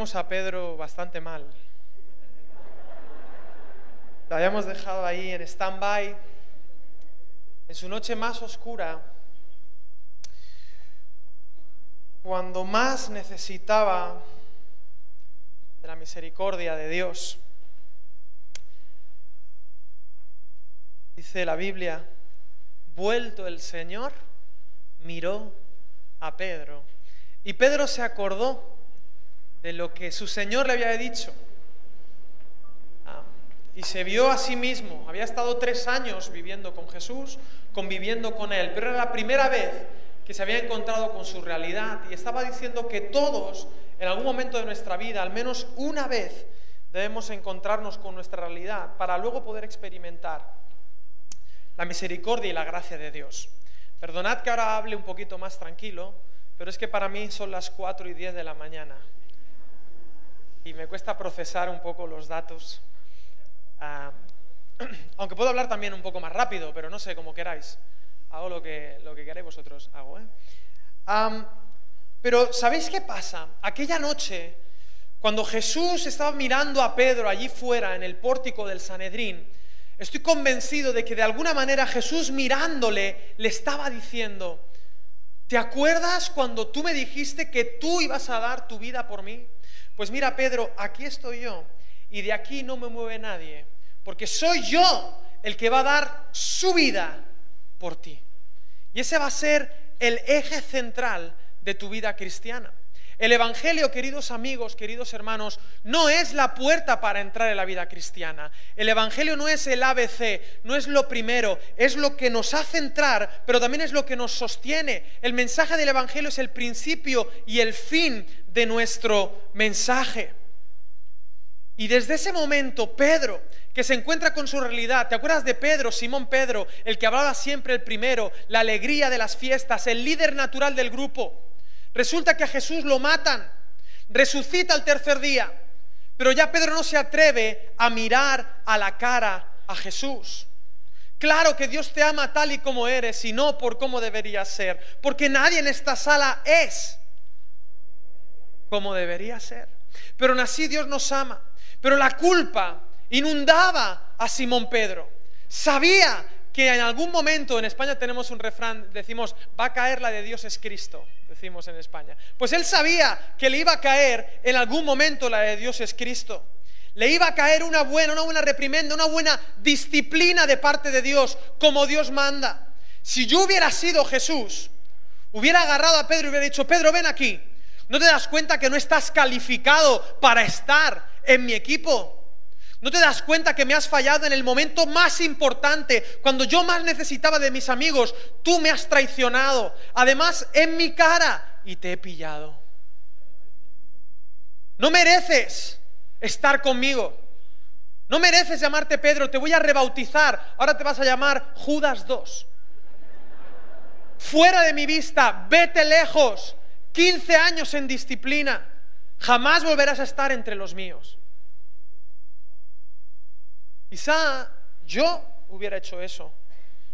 teníamos a Pedro bastante mal. Lo habíamos dejado ahí en stand-by. En su noche más oscura, cuando más necesitaba de la misericordia de Dios. Dice la Biblia, vuelto el Señor, miró a Pedro. Y Pedro se acordó de lo que su Señor le había dicho. Ah, y se vio a sí mismo. Había estado tres años viviendo con Jesús, conviviendo con Él, pero era la primera vez que se había encontrado con su realidad y estaba diciendo que todos, en algún momento de nuestra vida, al menos una vez, debemos encontrarnos con nuestra realidad para luego poder experimentar la misericordia y la gracia de Dios. Perdonad que ahora hable un poquito más tranquilo, pero es que para mí son las 4 y 10 de la mañana y me cuesta procesar un poco los datos. Aunque puedo hablar también un poco más rápido, pero no sé, como queráis. Hago lo que, lo que queráis vosotros, hago. ¿eh? pero ¿sabéis qué pasa? Aquella noche, cuando Jesús estaba mirando a Pedro allí fuera en el pórtico del Sanedrín, estoy convencido de que de alguna manera Jesús mirándole le estaba diciendo, ¿te acuerdas cuando tú me dijiste que tú ibas a dar tu vida por mí? Pues mira, Pedro, aquí estoy yo y de aquí no me mueve nadie, porque soy yo el que va a dar su vida por ti. Y ese va a ser el eje central de tu vida cristiana. El Evangelio, queridos amigos, queridos hermanos, no es la puerta para entrar en la vida cristiana. El Evangelio no es el ABC, no es lo primero, es lo que nos hace entrar, pero también es lo que nos sostiene. El mensaje del Evangelio es el principio y el fin de nuestro mensaje. Y desde ese momento, Pedro, que se encuentra con su realidad, ¿te acuerdas de Pedro, Simón Pedro, el que hablaba siempre el primero, la alegría de las fiestas, el líder natural del grupo? Resulta que a Jesús lo matan, resucita el tercer día, pero ya Pedro no se atreve a mirar a la cara a Jesús. Claro que Dios te ama tal y como eres y no por cómo deberías ser, porque nadie en esta sala es como debería ser. Pero así Dios nos ama. Pero la culpa inundaba a Simón Pedro. Sabía que en algún momento en España tenemos un refrán, decimos, va a caer la de Dios es Cristo, decimos en España. Pues él sabía que le iba a caer en algún momento la de Dios es Cristo. Le iba a caer una buena, una buena reprimenda, una buena disciplina de parte de Dios, como Dios manda. Si yo hubiera sido Jesús, hubiera agarrado a Pedro y hubiera dicho, Pedro, ven aquí. ¿No te das cuenta que no estás calificado para estar en mi equipo? ¿No te das cuenta que me has fallado en el momento más importante, cuando yo más necesitaba de mis amigos? Tú me has traicionado, además en mi cara, y te he pillado. No mereces estar conmigo. No mereces llamarte Pedro, te voy a rebautizar. Ahora te vas a llamar Judas II. Fuera de mi vista, vete lejos. 15 años en disciplina. Jamás volverás a estar entre los míos. Quizá yo hubiera hecho eso.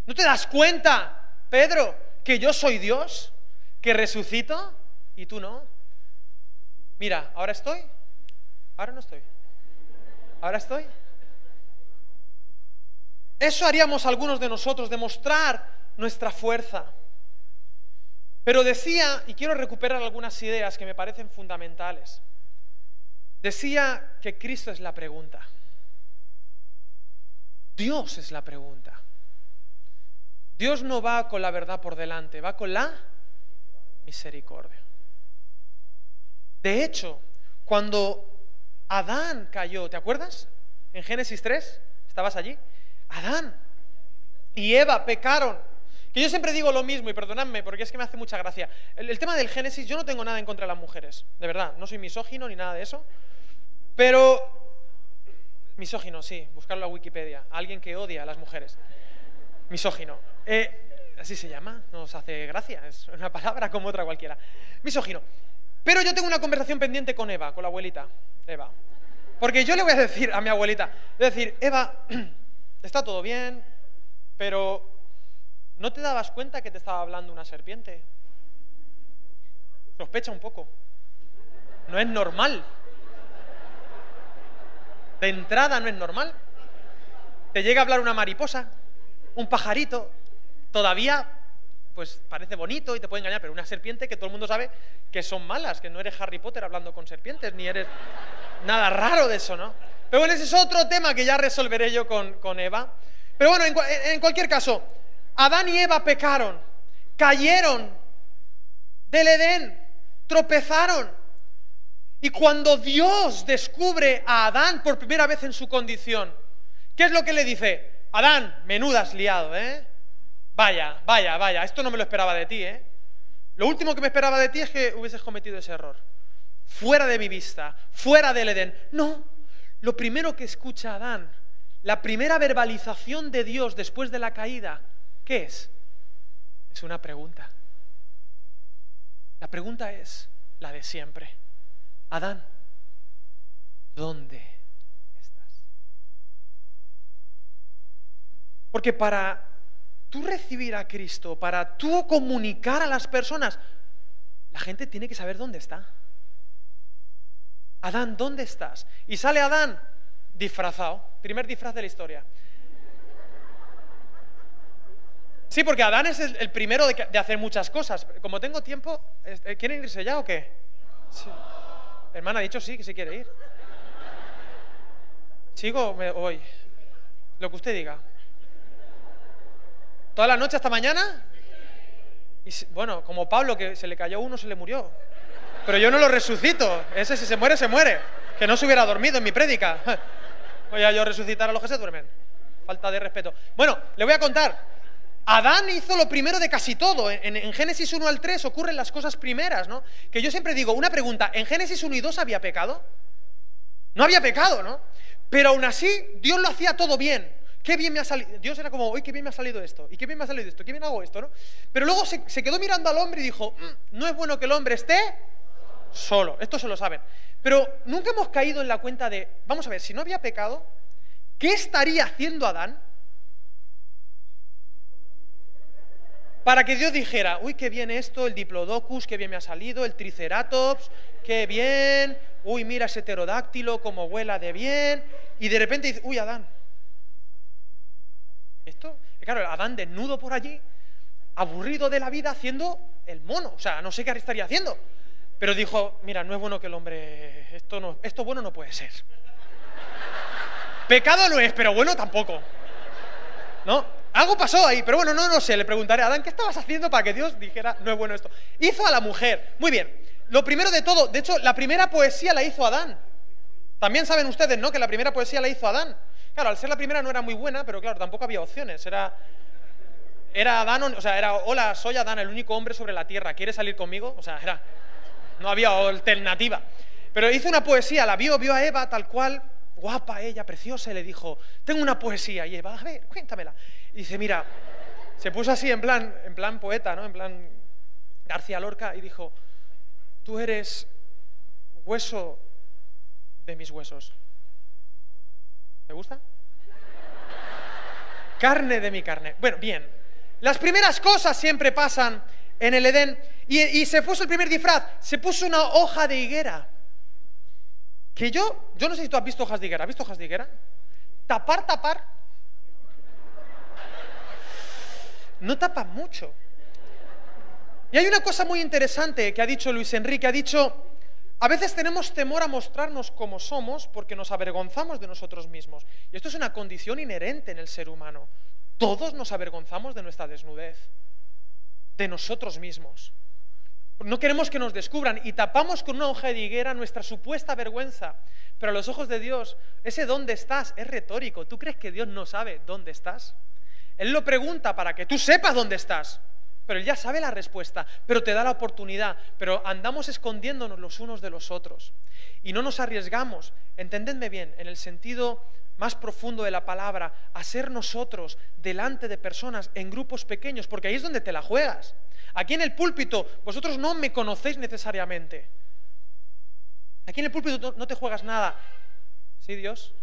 ¿No te das cuenta, Pedro, que yo soy Dios, que resucito y tú no? Mira, ahora estoy, ahora no estoy. Ahora estoy. Eso haríamos algunos de nosotros, demostrar nuestra fuerza. Pero decía, y quiero recuperar algunas ideas que me parecen fundamentales, decía que Cristo es la pregunta. Dios es la pregunta. Dios no va con la verdad por delante, va con la misericordia. De hecho, cuando Adán cayó, ¿te acuerdas? En Génesis 3, ¿estabas allí? Adán y Eva pecaron. Que yo siempre digo lo mismo, y perdonadme, porque es que me hace mucha gracia. El, el, tema del Génesis, yo no tengo nada en contra de las mujeres, de verdad, no soy misógino ni nada de eso. Pero Misógino, sí, buscarlo a Wikipedia. Alguien que odia a las mujeres. Misógino. Eh, así se llama, nos hace gracia, es una palabra como otra cualquiera. Misógino. Pero yo tengo una conversación pendiente con Eva, con la abuelita, Eva. Porque yo le voy a decir a mi abuelita, decir, Eva, está todo bien, pero ¿no te dabas cuenta que te estaba hablando una serpiente? Sospecha un poco. No es normal De entrada no es normal. Te llega a hablar una mariposa, un pajarito, todavía pues parece bonito y te puede engañar, pero una serpiente que todo el mundo sabe que son malas, que no eres Harry Potter hablando con serpientes, ni eres nada raro de eso, ¿no? Pero bueno, ese es otro tema que ya resolveré yo con, Eva. Pero bueno, en, cualquier caso, Adán y Eva pecaron, cayeron del Edén, tropezaron. Y cuando Dios descubre a Adán por primera vez en su condición, ¿qué es lo que le dice? Adán, menudas liado, ¿eh? Vaya, vaya, vaya, esto no me lo esperaba de ti, ¿eh? Lo último que me esperaba de ti es que hubieses cometido ese error. Fuera de mi vista, fuera del Edén. No, lo primero que escucha Adán, la primera verbalización de Dios después de la caída, ¿qué es? Es una pregunta. La pregunta es la de siempre. Adán, ¿dónde estás? Porque para tú recibir a Cristo, para tú comunicar a las personas, la gente tiene que saber dónde está. Adán, ¿dónde estás? Y sale Adán disfrazado, primer disfraz de la historia. Sí, porque Adán es el, primero de, hacer muchas cosas. Como tengo tiempo, eh, ¿quieren irse ya o qué? Hermana ha dicho sí, que se quiere ir. ¿Sigo o me voy? Lo que usted diga. ¿Toda la noche hasta mañana? Y, bueno, como Pablo, que se le cayó uno, se le murió. Pero yo no lo resucito. Ese si se muere, se muere. Que no se hubiera dormido en mi prédica. Voy a yo resucitar a los que se duermen. Falta de respeto. Bueno, le voy a contar. Adán hizo lo primero de casi todo. En, Génesis 1 al 3 ocurren las cosas primeras, ¿no? Que yo siempre digo, una pregunta, ¿en Génesis 1 y 2 había pecado? No había pecado, ¿no? Pero aún así, Dios lo hacía todo bien qué bien me ha salido. Dios era como, uy, qué bien me ha salido esto, y qué bien me ha salido esto, qué bien hago esto, ¿no? Pero luego se, quedó mirando al hombre y dijo, mm, no es bueno que el hombre esté solo. Esto se lo saben. Pero nunca hemos caído en la cuenta de, vamos a ver, si no había pecado, ¿qué estaría haciendo Adán para que Dios dijera, uy, qué bien esto, el diplodocus, qué bien me ha salido, el triceratops, qué bien, uy, mira ese pterodáctilo, cómo vuela de bien, y de repente dice, uy, Adán, esto, claro, Adán desnudo por allí, aburrido de la vida haciendo el mono, o sea, no sé qué estaría haciendo. Pero dijo, mira, no es bueno que el hombre, esto, no, esto bueno no puede ser. Pecado no es, pero bueno tampoco. ¿No? Algo pasó ahí, pero bueno, no, no sé, le preguntaré a Adán, ¿qué estabas haciendo para que Dios dijera, no es bueno esto? Hizo a la mujer. Muy bien, lo primero de todo, de hecho, la primera poesía la hizo Adán. También saben ustedes, ¿no? Que la primera poesía la hizo Adán. Claro, al ser la primera no era muy buena, pero claro, tampoco había opciones. Era, era Adán, o sea, era, hola, soy Adán, el único hombre sobre la tierra, ¿quieres salir conmigo? O sea, era, no había alternativa. Pero hizo una poesía, la vio, vio a Eva tal cual, guapa ella, preciosa, y le dijo, tengo una poesía. Y Eva, a ver, cuéntamela. Y dice, mira, se puso así en plan, en plan poeta, ¿no? En plan García Lorca, y dijo, tú eres hueso de mis huesos ¿Te gusta? carne de mi carne. Bueno, bien. Las primeras cosas siempre pasan en el Edén. Y, se puso el primer disfraz, se puso una hoja de higuera. Que yo, yo no sé si tú has visto hojas de higuera. ¿Has visto hojas de higuera? Tapar, tapar. No tapa mucho. Y hay una cosa muy interesante que ha dicho Luis Enrique. Ha dicho, a veces tenemos temor a mostrarnos como somos porque nos avergonzamos de nosotros mismos. Y esto es una condición inherente en el ser humano. Todos nos avergonzamos de nuestra desnudez, de nosotros mismos. No queremos que nos descubran y tapamos con una hoja de higuera nuestra supuesta vergüenza. Pero a los ojos de Dios, ese dónde estás es retórico. ¿Tú crees que Dios no sabe dónde estás? Él lo pregunta para que tú sepas dónde estás pero él ya sabe la respuesta, pero te da la oportunidad, pero andamos escondiéndonos los unos de los otros y no nos arriesgamos, entendedme bien, en el sentido más profundo de la palabra, a ser nosotros delante de personas en grupos pequeños, porque ahí es donde te la juegas. Aquí en el púlpito vosotros no me conocéis necesariamente. Aquí en el púlpito no te juegas nada. ¿Sí, Dios?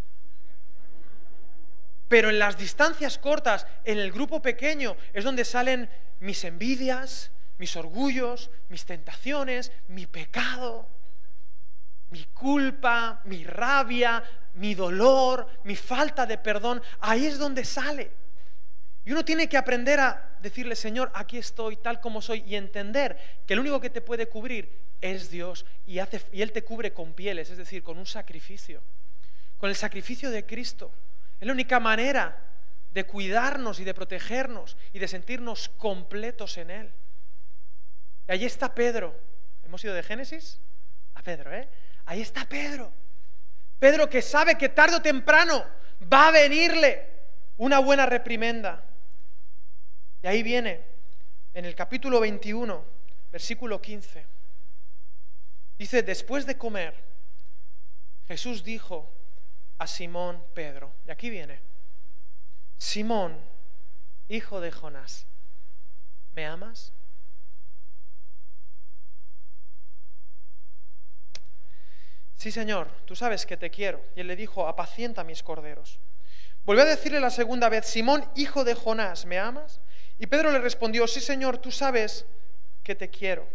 Pero en las distancias cortas, en el grupo pequeño, es donde salen mis envidias, mis orgullos, mis tentaciones, mi pecado, mi culpa, mi rabia, mi dolor, mi falta de perdón, ahí es donde sale. Y uno tiene que aprender a decirle, Señor, aquí estoy tal como soy y entender que el único que te puede cubrir es Dios y, y Él te cubre con pieles, es decir, con un sacrificio, con el sacrificio de Cristo. Es la única manera de cuidarnos y de protegernos y de sentirnos completos en Él. Y allí está Pedro. ¿Hemos ido de Génesis? A Pedro, ¿eh? Ahí está Pedro. Pedro que sabe que tarde o temprano va a venirle una buena reprimenda. Y ahí viene, en el capítulo 21, versículo 15. Dice, después de comer, Jesús dijo a Simón Pedro, y aquí viene, Simón, hijo de Jonás, ¿me amas? Sí, Señor, tú sabes que te quiero. Y él le dijo, apacienta mis corderos. Volvió a decirle la segunda vez, Simón, hijo de Jonás, ¿me amas? Y Pedro le respondió, sí, Señor, tú sabes que te quiero.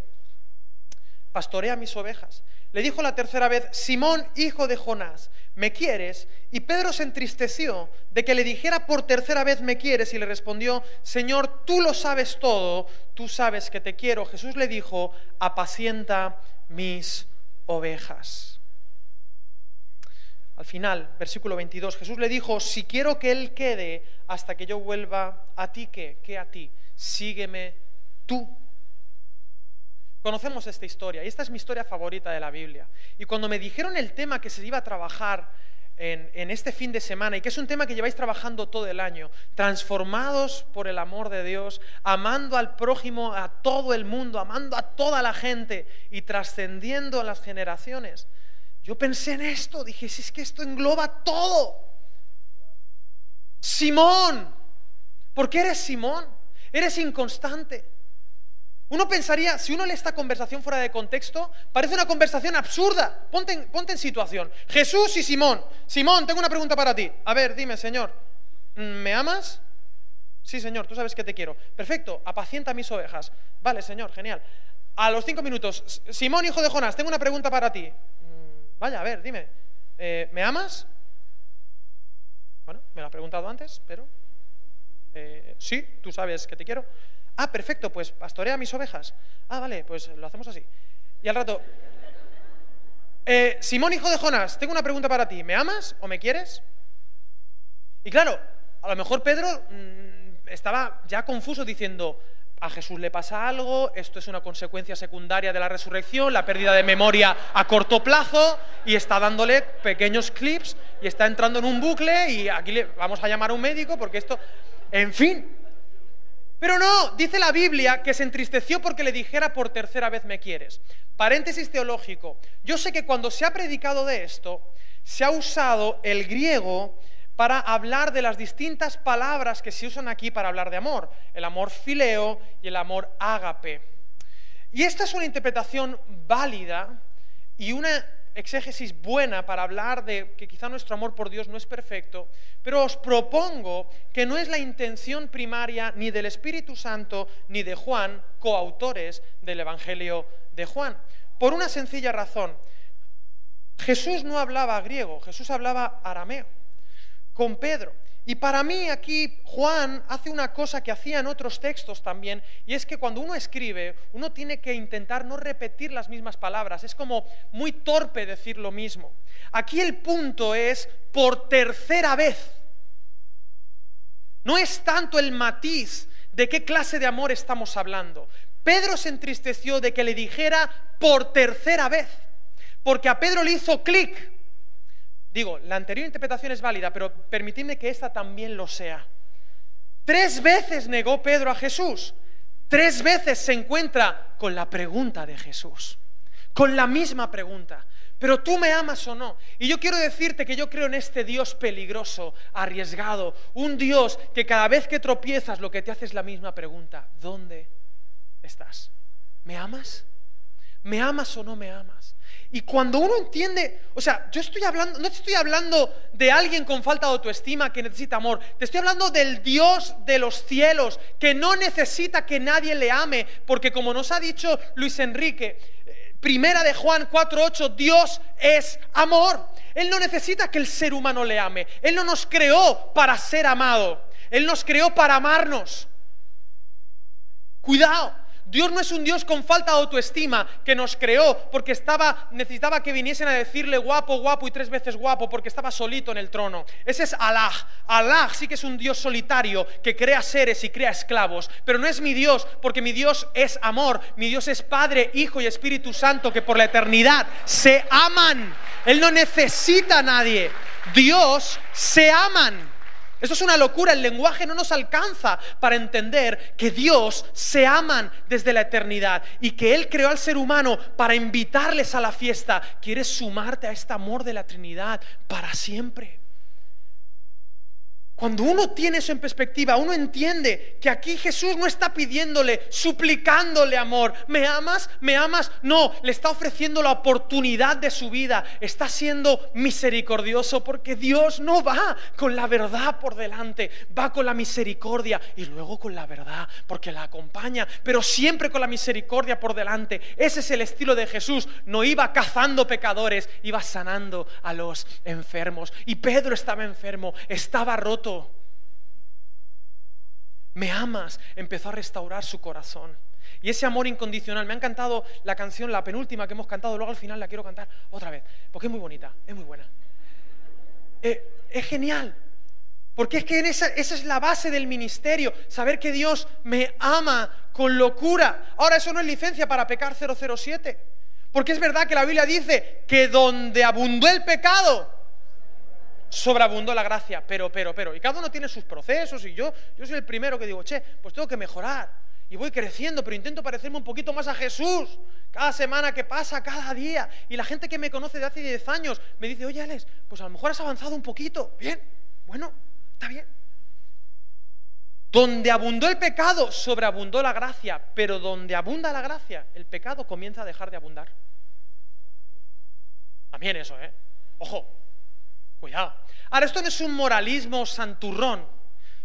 Pastorea mis ovejas. Le dijo la tercera vez, Simón, hijo de Jonás, ¿me quieres? Y Pedro se entristeció de que le dijera por tercera vez, ¿me quieres? Y le respondió, Señor, tú lo sabes todo, tú sabes que te quiero. Jesús le dijo, apacienta mis ovejas. Al final, versículo 22, Jesús le dijo, si quiero que Él quede hasta que yo vuelva, ¿a ti qué? ¿Qué a ti? Sígueme tú. Conocemos esta historia y esta es mi historia favorita de la Biblia. Y cuando me dijeron el tema que se iba a trabajar en, este fin de semana y que es un tema que lleváis trabajando todo el año, transformados por el amor de Dios, amando al prójimo, a todo el mundo, amando a toda la gente y trascendiendo las generaciones. Yo pensé en esto, dije, si es que esto engloba todo. Simón, ¿por qué eres Simón? Eres inconstante. Uno pensaría, si uno lee esta conversación fuera de contexto, parece una conversación absurda. Ponte en, situación. Jesús y Simón. Simón, tengo una pregunta para ti. A ver, dime, Señor, ¿me amas? Sí, Señor, tú sabes que te quiero. Perfecto, apacienta mis ovejas. Vale, Señor, genial. A los cinco minutos, Simón, hijo de Jonás, tengo una pregunta para ti. Mm, vaya, a ver, dime, eh, ¿me amas? Bueno, me lo has preguntado antes, pero eh, sí, tú sabes que te quiero. Ah, perfecto, pues pastorea mis ovejas. Ah, vale, pues lo hacemos así. Y al rato, eh, Simón, hijo de Jonás, tengo una pregunta para ti. ¿Me amas o me quieres? Y claro, a lo mejor Pedro mmm, estaba ya confuso diciendo, a Jesús le pasa algo, esto es una consecuencia secundaria de la resurrección, la pérdida de memoria a corto plazo, y está dándole pequeños clips y está entrando en un bucle y aquí le vamos a llamar a un médico porque esto, en fin, pero no, dice la Biblia que se entristeció porque le dijera por tercera vez me quieres. Paréntesis teológico. Yo sé que cuando se ha predicado de esto, se ha usado el griego para hablar de las distintas palabras que se usan aquí para hablar de amor. El amor fileo y el amor ágape. Y esta es una interpretación válida y una exégesis buena para hablar de que quizá nuestro amor por Dios no es perfecto, pero os propongo que no es la intención primaria ni del Espíritu Santo ni de Juan, coautores del Evangelio de Juan. Por una sencilla razón. Jesús no hablaba griego, Jesús hablaba arameo con Pedro. Y para mí aquí Juan hace una cosa que hacía en otros textos también, y es que cuando uno escribe, uno tiene que intentar no repetir las mismas palabras, es como muy torpe decir lo mismo. Aquí el punto es por tercera vez. No es tanto el matiz de qué clase de amor estamos hablando. Pedro se entristeció de que le dijera por tercera vez, porque a Pedro le hizo clic Digo, la anterior interpretación es válida, pero permitidme que esta también lo sea. Tres veces negó Pedro a Jesús. Tres veces se encuentra con la pregunta de Jesús. Con la misma pregunta. Pero tú me amas o no. Y yo quiero decirte que yo creo en este Dios peligroso, arriesgado. Un Dios que cada vez que tropiezas lo que te hace es la misma pregunta. ¿Dónde estás? ¿Me amas? ¿Me amas o no me amas? Y cuando uno entiende, o sea, yo estoy hablando, no te estoy hablando de alguien con falta de autoestima que necesita amor, te estoy hablando del Dios de los cielos, que no necesita que nadie le ame, porque como nos ha dicho Luis Enrique, eh, Primera de Juan 4:8, Dios es amor. Él no necesita que el ser humano le ame. Él no nos creó para ser amado. Él nos creó para amarnos. Cuidado, Dios no es un Dios con falta de autoestima que nos creó porque estaba, necesitaba que viniesen a decirle guapo, guapo y tres veces guapo porque estaba solito en el trono. Ese es Alá. Alá sí que es un Dios solitario que crea seres y crea esclavos. Pero no es mi Dios porque mi Dios es amor. Mi Dios es Padre, Hijo y Espíritu Santo que por la eternidad se aman. Él no necesita a nadie. Dios se aman. Esto es una locura, el lenguaje no nos alcanza para entender que Dios se aman desde la eternidad y que Él creó al ser humano para invitarles a la fiesta. Quieres sumarte a este amor de la Trinidad para siempre. Cuando uno tiene eso en perspectiva, uno entiende que aquí Jesús no está pidiéndole, suplicándole amor. ¿Me amas? ¿Me amas? No, le está ofreciendo la oportunidad de su vida. Está siendo misericordioso porque Dios no va con la verdad por delante, va con la misericordia y luego con la verdad porque la acompaña, pero siempre con la misericordia por delante. Ese es el estilo de Jesús. No iba cazando pecadores, iba sanando a los enfermos. Y Pedro estaba enfermo, estaba roto me amas, empezó a restaurar su corazón. Y ese amor incondicional, me ha encantado la canción, la penúltima que hemos cantado, luego al final la quiero cantar otra vez, porque es muy bonita, es muy buena. Eh, es genial, porque es que esa, esa es la base del ministerio, saber que Dios me ama con locura. Ahora eso no es licencia para pecar 007, porque es verdad que la Biblia dice que donde abundó el pecado, sobreabundó la gracia, pero, pero, pero. Y cada uno tiene sus procesos y yo, yo soy el primero que digo, che, pues tengo que mejorar. Y voy creciendo, pero intento parecerme un poquito más a Jesús. Cada semana que pasa, cada día. Y la gente que me conoce de hace 10 años me dice, oye Alex, pues a lo mejor has avanzado un poquito. Bien, bueno, está bien. Donde abundó el pecado, sobreabundó la gracia. Pero donde abunda la gracia, el pecado comienza a dejar de abundar. También eso, ¿eh? Ojo, Cuidado. Ahora, esto no es un moralismo santurrón,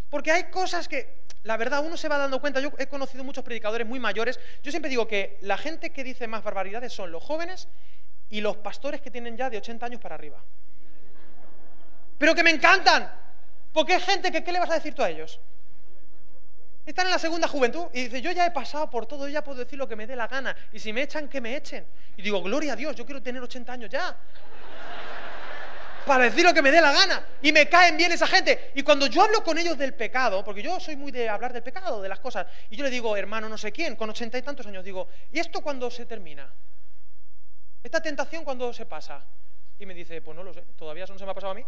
porque hay cosas que, la verdad, uno se va dando cuenta. Yo he conocido muchos predicadores muy mayores. Yo siempre digo que la gente que dice más barbaridades son los jóvenes y los pastores que tienen ya de 80 años para arriba. Pero que me encantan, porque hay gente que, ¿qué le vas a decir tú a ellos? Están en la segunda juventud y dice, yo ya he pasado por todo, ya puedo decir lo que me dé la gana. Y si me echan, que me echen. Y digo, gloria a Dios, yo quiero tener 80 años ya para decir lo que me dé la gana. Y me caen bien esa gente. Y cuando yo hablo con ellos del pecado, porque yo soy muy de hablar del pecado, de las cosas, y yo le digo, hermano no sé quién, con ochenta y tantos años, digo, ¿y esto cuándo se termina? ¿Esta tentación cuándo se pasa? Y me dice, pues no lo sé, todavía eso no se me ha pasado a mí.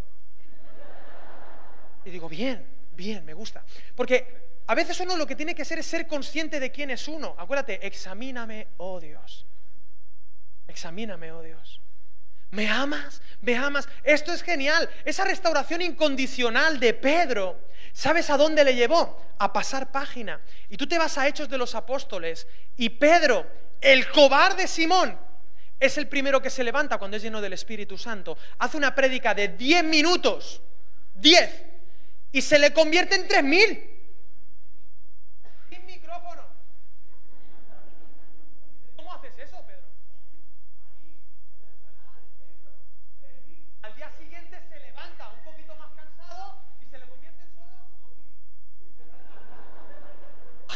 Y digo, bien, bien, me gusta. Porque a veces uno lo que tiene que ser es ser consciente de quién es uno. Acuérdate, examíname, oh Dios. Examíname, oh Dios. ¿Me amas? ¿Me amas? Esto es genial. Esa restauración incondicional de Pedro, ¿sabes a dónde le llevó? A pasar página. Y tú te vas a Hechos de los Apóstoles y Pedro, el cobarde Simón, es el primero que se levanta cuando es lleno del Espíritu Santo. Hace una prédica de 10 minutos, 10, y se le convierte en 3000.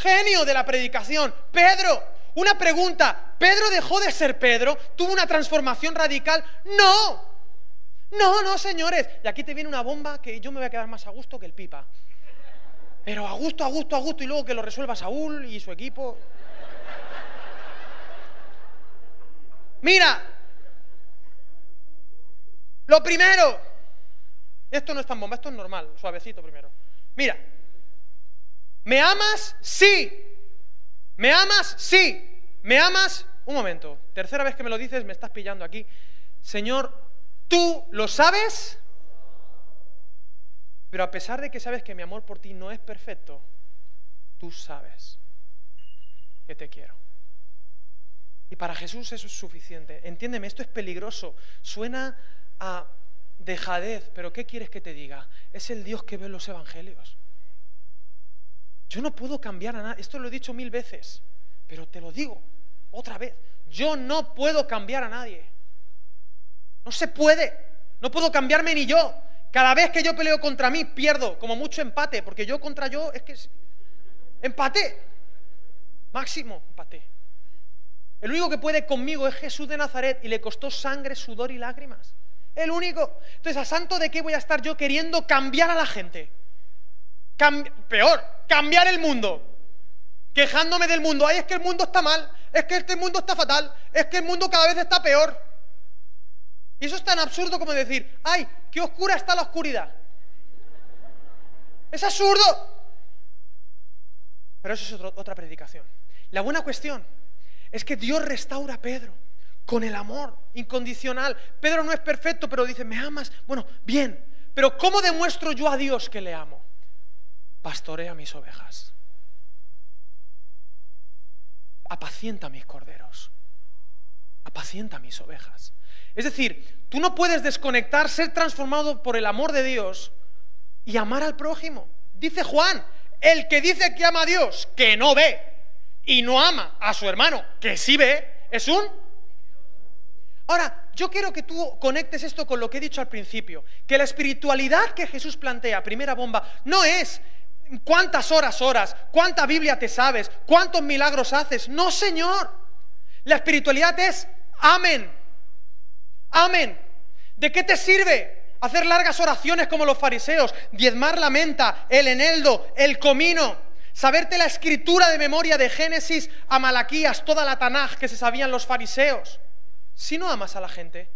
Genio de la predicación, Pedro. Una pregunta, ¿Pedro dejó de ser Pedro? ¿Tuvo una transformación radical? No, no, no, señores. Y aquí te viene una bomba que yo me voy a quedar más a gusto que el pipa. Pero a gusto, a gusto, a gusto y luego que lo resuelva Saúl y su equipo. Mira, lo primero, esto no es tan bomba, esto es normal, suavecito primero. Mira, ¿Me amas? Sí. ¿Me amas? Sí. ¿Me amas? Un momento. Tercera vez que me lo dices, me estás pillando aquí. Señor, ¿tú lo sabes? Pero a pesar de que sabes que mi amor por ti no es perfecto, tú sabes que te quiero. Y para Jesús eso es suficiente. Entiéndeme, esto es peligroso. Suena a dejadez, pero ¿qué quieres que te diga? Es el Dios que ve los evangelios. Yo no puedo cambiar a nada. Esto lo he dicho mil veces, pero te lo digo otra vez. yo no puedo cambiar a nadie. No se puede. No puedo cambiarme ni yo. Cada vez que yo peleo contra mí, pierdo, como mucho empate, porque yo contra yo es que... Empate. Máximo, empate. El único que puede conmigo es Jesús de Nazaret y le costó sangre, sudor y lágrimas. El único. Entonces, ¿a santo de qué voy a estar yo queriendo cambiar a la gente? Peor, cambiar el mundo. Quejándome del mundo. Ay, es que el mundo está mal. Es que este mundo está fatal. Es que el mundo cada vez está peor. Y eso es tan absurdo como decir, ay, qué oscura está la oscuridad. Es absurdo. Pero eso es otra predicación. La buena cuestión es que Dios restaura a Pedro con el amor incondicional. Pedro no es perfecto, pero dice, ¿me amas? Bueno, bien, pero ¿cómo demuestro yo a Dios que le amo? Pastorea mis ovejas. Apacienta mis corderos. Apacienta mis ovejas. Es decir, tú no puedes desconectar, ser transformado por el amor de Dios y amar al prójimo. Dice Juan, el que dice que ama a Dios, que no ve, y no ama a su hermano, que sí ve, es un... Ahora, yo quiero que tú conectes esto con lo que he dicho al principio, que la espiritualidad que Jesús plantea, primera bomba, no es cuántas horas horas, cuánta Biblia te sabes, cuántos milagros haces. No, Señor. La espiritualidad es amén. Amén. ¿De qué te sirve hacer largas oraciones como los fariseos, diezmar la menta, el eneldo, el comino, saberte la escritura de memoria de Génesis a Malaquías, toda la Tanaj que se sabían los fariseos? Si no amas a la gente,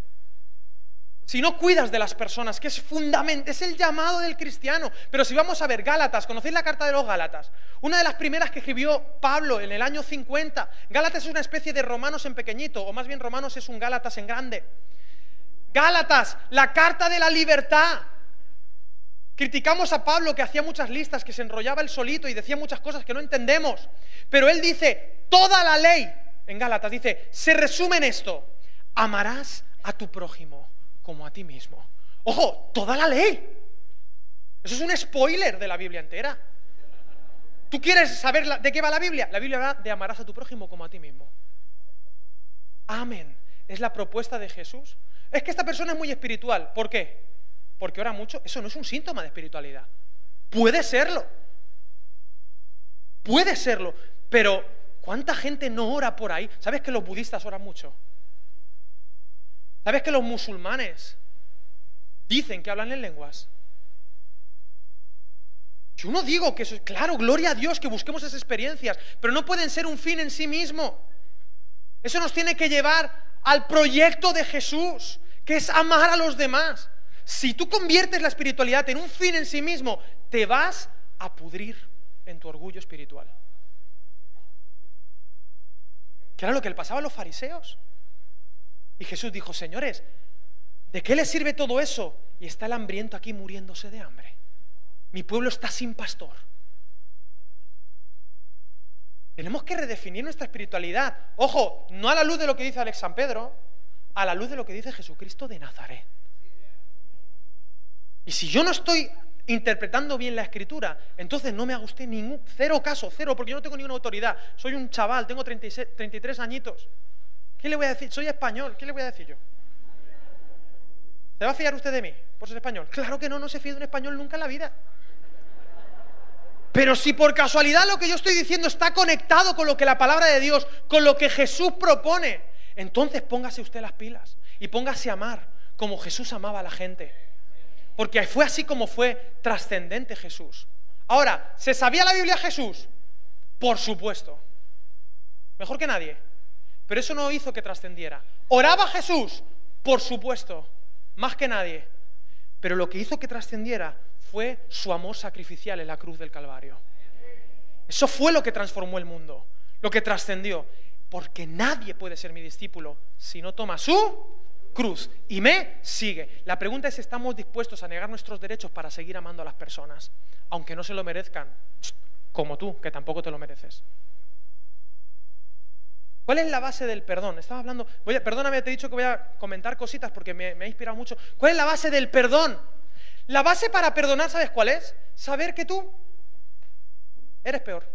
si no cuidas de las personas, que es fundamental, es el llamado del cristiano. Pero si vamos a ver Gálatas, ¿conocéis la carta de los Gálatas? Una de las primeras que escribió Pablo en el año 50. Gálatas es una especie de romanos en pequeñito, o más bien romanos es un Gálatas en grande. Gálatas, la carta de la libertad. Criticamos a Pablo que hacía muchas listas, que se enrollaba el solito y decía muchas cosas que no entendemos. Pero él dice, toda la ley, en Gálatas dice, se resume en esto, amarás a tu prójimo como a ti mismo. Ojo, toda la ley. Eso es un spoiler de la Biblia entera. ¿Tú quieres saber de qué va la Biblia? La Biblia va de amarás a tu prójimo como a ti mismo. Amén. Es la propuesta de Jesús. Es que esta persona es muy espiritual. ¿Por qué? Porque ora mucho. Eso no es un síntoma de espiritualidad. Puede serlo. Puede serlo. Pero ¿cuánta gente no ora por ahí? ¿Sabes que los budistas oran mucho? ¿Sabes que los musulmanes dicen que hablan en lenguas? Yo no digo que eso es, claro, gloria a Dios que busquemos esas experiencias, pero no pueden ser un fin en sí mismo. Eso nos tiene que llevar al proyecto de Jesús, que es amar a los demás. Si tú conviertes la espiritualidad en un fin en sí mismo, te vas a pudrir en tu orgullo espiritual. ¿Qué era lo que le pasaba a los fariseos? Y Jesús dijo, señores, ¿de qué les sirve todo eso? Y está el hambriento aquí muriéndose de hambre. Mi pueblo está sin pastor. Tenemos que redefinir nuestra espiritualidad. Ojo, no a la luz de lo que dice Alex San Pedro, a la luz de lo que dice Jesucristo de Nazaret. Y si yo no estoy interpretando bien la escritura, entonces no me haga usted ningún, cero caso, cero, porque yo no tengo ninguna autoridad. Soy un chaval, tengo 33 añitos. ¿Qué le voy a decir? Soy español, ¿qué le voy a decir yo? ¿Se va a fiar usted de mí por ser español? Claro que no, no se fía de un español nunca en la vida. Pero si por casualidad lo que yo estoy diciendo está conectado con lo que la palabra de Dios, con lo que Jesús propone, entonces póngase usted las pilas y póngase a amar como Jesús amaba a la gente. Porque fue así como fue trascendente Jesús. Ahora, ¿se sabía la Biblia Jesús? Por supuesto. Mejor que nadie. Pero eso no hizo que trascendiera. ¿Oraba Jesús? Por supuesto, más que nadie. Pero lo que hizo que trascendiera fue su amor sacrificial en la cruz del Calvario. Eso fue lo que transformó el mundo, lo que trascendió. Porque nadie puede ser mi discípulo si no toma su cruz y me sigue. La pregunta es si estamos dispuestos a negar nuestros derechos para seguir amando a las personas, aunque no se lo merezcan, como tú, que tampoco te lo mereces. ¿Cuál es la base del perdón? Estaba hablando, voy perdóname, te he dicho que voy a comentar cositas porque me, me ha inspirado mucho. ¿Cuál es la base del perdón? La base para perdonar, ¿sabes cuál es? Saber que tú eres peor.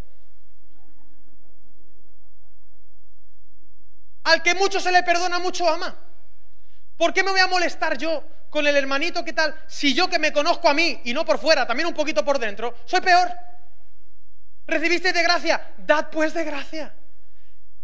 Al que mucho se le perdona, mucho ama. ¿Por qué me voy a molestar yo con el hermanito que tal si yo que me conozco a mí y no por fuera, también un poquito por dentro, soy peor? ¿Recibiste de gracia? Dad pues de gracia.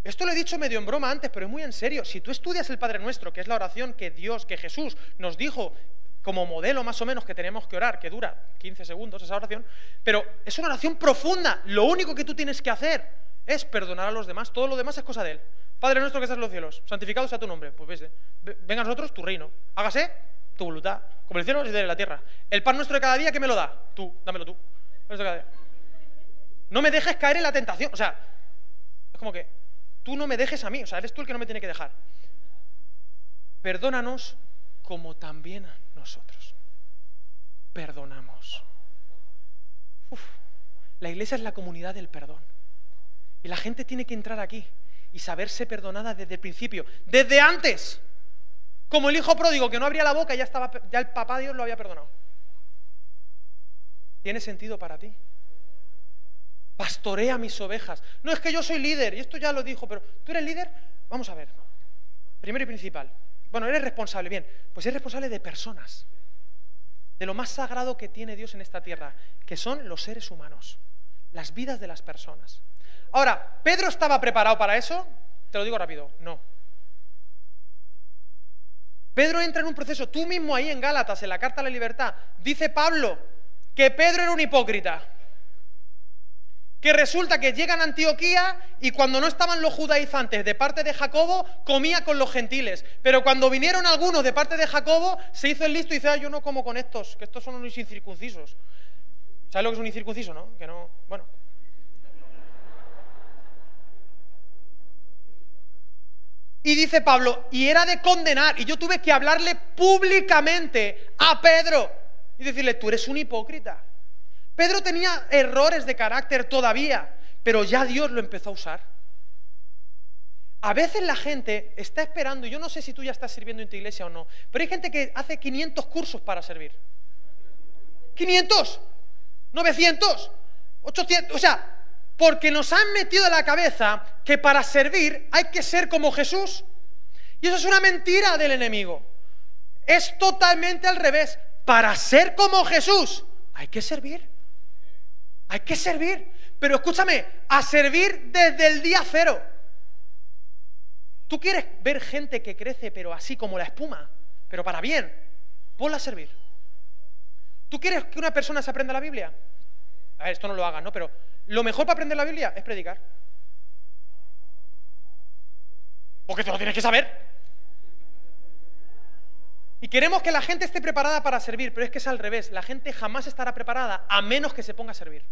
Esto lo he dicho medio en broma antes, pero es muy en serio. Si tú estudias el Padre Nuestro, que es la oración que Dios, que Jesús nos dijo como modelo más o menos que tenemos que orar, que dura 15 segundos esa oración, pero es una oración profunda. Lo único que tú tienes que hacer es perdonar a los demás. Todo lo demás es cosa de Él. Padre nuestro que estás en los cielos, santificado sea tu nombre. Pues ves, venga a nosotros tu reino. Hágase tu voluntad, como el cielo y de la tierra. El pan nuestro de cada día, ¿qué me lo da? Tú, dámelo tú. No me dejes caer en la tentación. O sea, es como que tú no me dejes a mí. O sea, eres tú el que no me tiene que dejar. Perdónanos como también a nosotros. Perdonamos. la iglesia es la comunidad del perdón. Y la gente tiene que entrar aquí y saberse perdonada desde el principio, desde antes. Como el hijo pródigo que no abría la boca ya, estaba, ya el papá Dios lo había perdonado. ¿Tiene sentido para ti? Pastorea mis ovejas. No es que yo soy líder, y esto ya lo dijo, pero ¿tú eres líder? Vamos a ver. Primero y principal. Bueno, eres responsable, bien. Pues eres responsable de personas. De lo más sagrado que tiene Dios en esta tierra, que son los seres humanos, las vidas de las personas. Ahora, ¿Pedro estaba preparado para eso? Te lo digo rápido, no. Pedro entra en un proceso, tú mismo ahí en Gálatas, en la Carta a la Libertad, dice Pablo que Pedro era un hipócrita. Que resulta que llegan a Antioquía y cuando no estaban los judaizantes de parte de Jacobo, comía con los gentiles. Pero cuando vinieron algunos de parte de Jacobo, se hizo el listo y dice, ah, yo no como con estos, que estos son unos incircuncisos. ¿Sabes lo que es un incircunciso, no? Que no, bueno, Y dice Pablo, y era de condenar, y yo tuve que hablarle públicamente a Pedro y decirle, tú eres un hipócrita. Pedro tenía errores de carácter todavía, pero ya Dios lo empezó a usar. A veces la gente está esperando, y yo no sé si tú ya estás sirviendo en tu iglesia o no, pero hay gente que hace 500 cursos para servir. 500, 900, 800, o sea, porque nos han metido en la cabeza que para servir hay que ser como Jesús. Y eso es una mentira del enemigo. Es totalmente al revés. Para ser como Jesús hay que servir. Hay que servir. Pero escúchame, a servir desde el día cero. Tú quieres ver gente que crece, pero así como la espuma, pero para bien, ponla a servir. ¿Tú quieres que una persona se aprenda la Biblia? A ver, esto no lo hagas, ¿no? Pero lo mejor para aprender la Biblia es predicar. Porque te lo tienes que saber. Y queremos que la gente esté preparada para servir, pero es que es al revés. La gente jamás estará preparada a menos que se ponga a servir.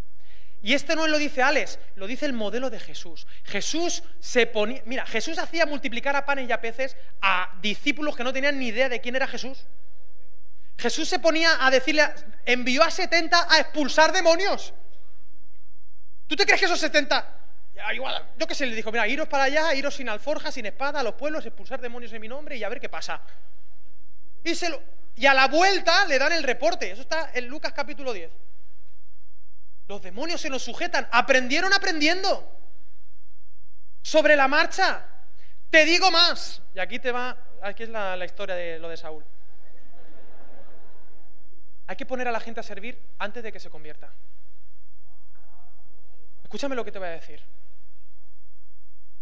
Y este no lo dice Alex, lo dice el modelo de Jesús. Jesús se ponía, mira, Jesús hacía multiplicar a panes y a peces a discípulos que no tenían ni idea de quién era Jesús. Jesús se ponía a decirle, envió a 70 a expulsar demonios. ¿Tú te crees que esos 70, igual, yo qué sé, le dijo, mira, iros para allá, iros sin alforja, sin espada, a los pueblos, expulsar demonios en mi nombre y a ver qué pasa? Y, a la vuelta le dan el reporte, eso está en Lucas capítulo 10. Los demonios se nos sujetan, aprendieron aprendiendo, sobre la marcha. Te digo más, y aquí te va, aquí es la historia de lo de Saúl. Hay que poner a la gente a servir antes de que se convierta. Escúchame lo que te voy a decir.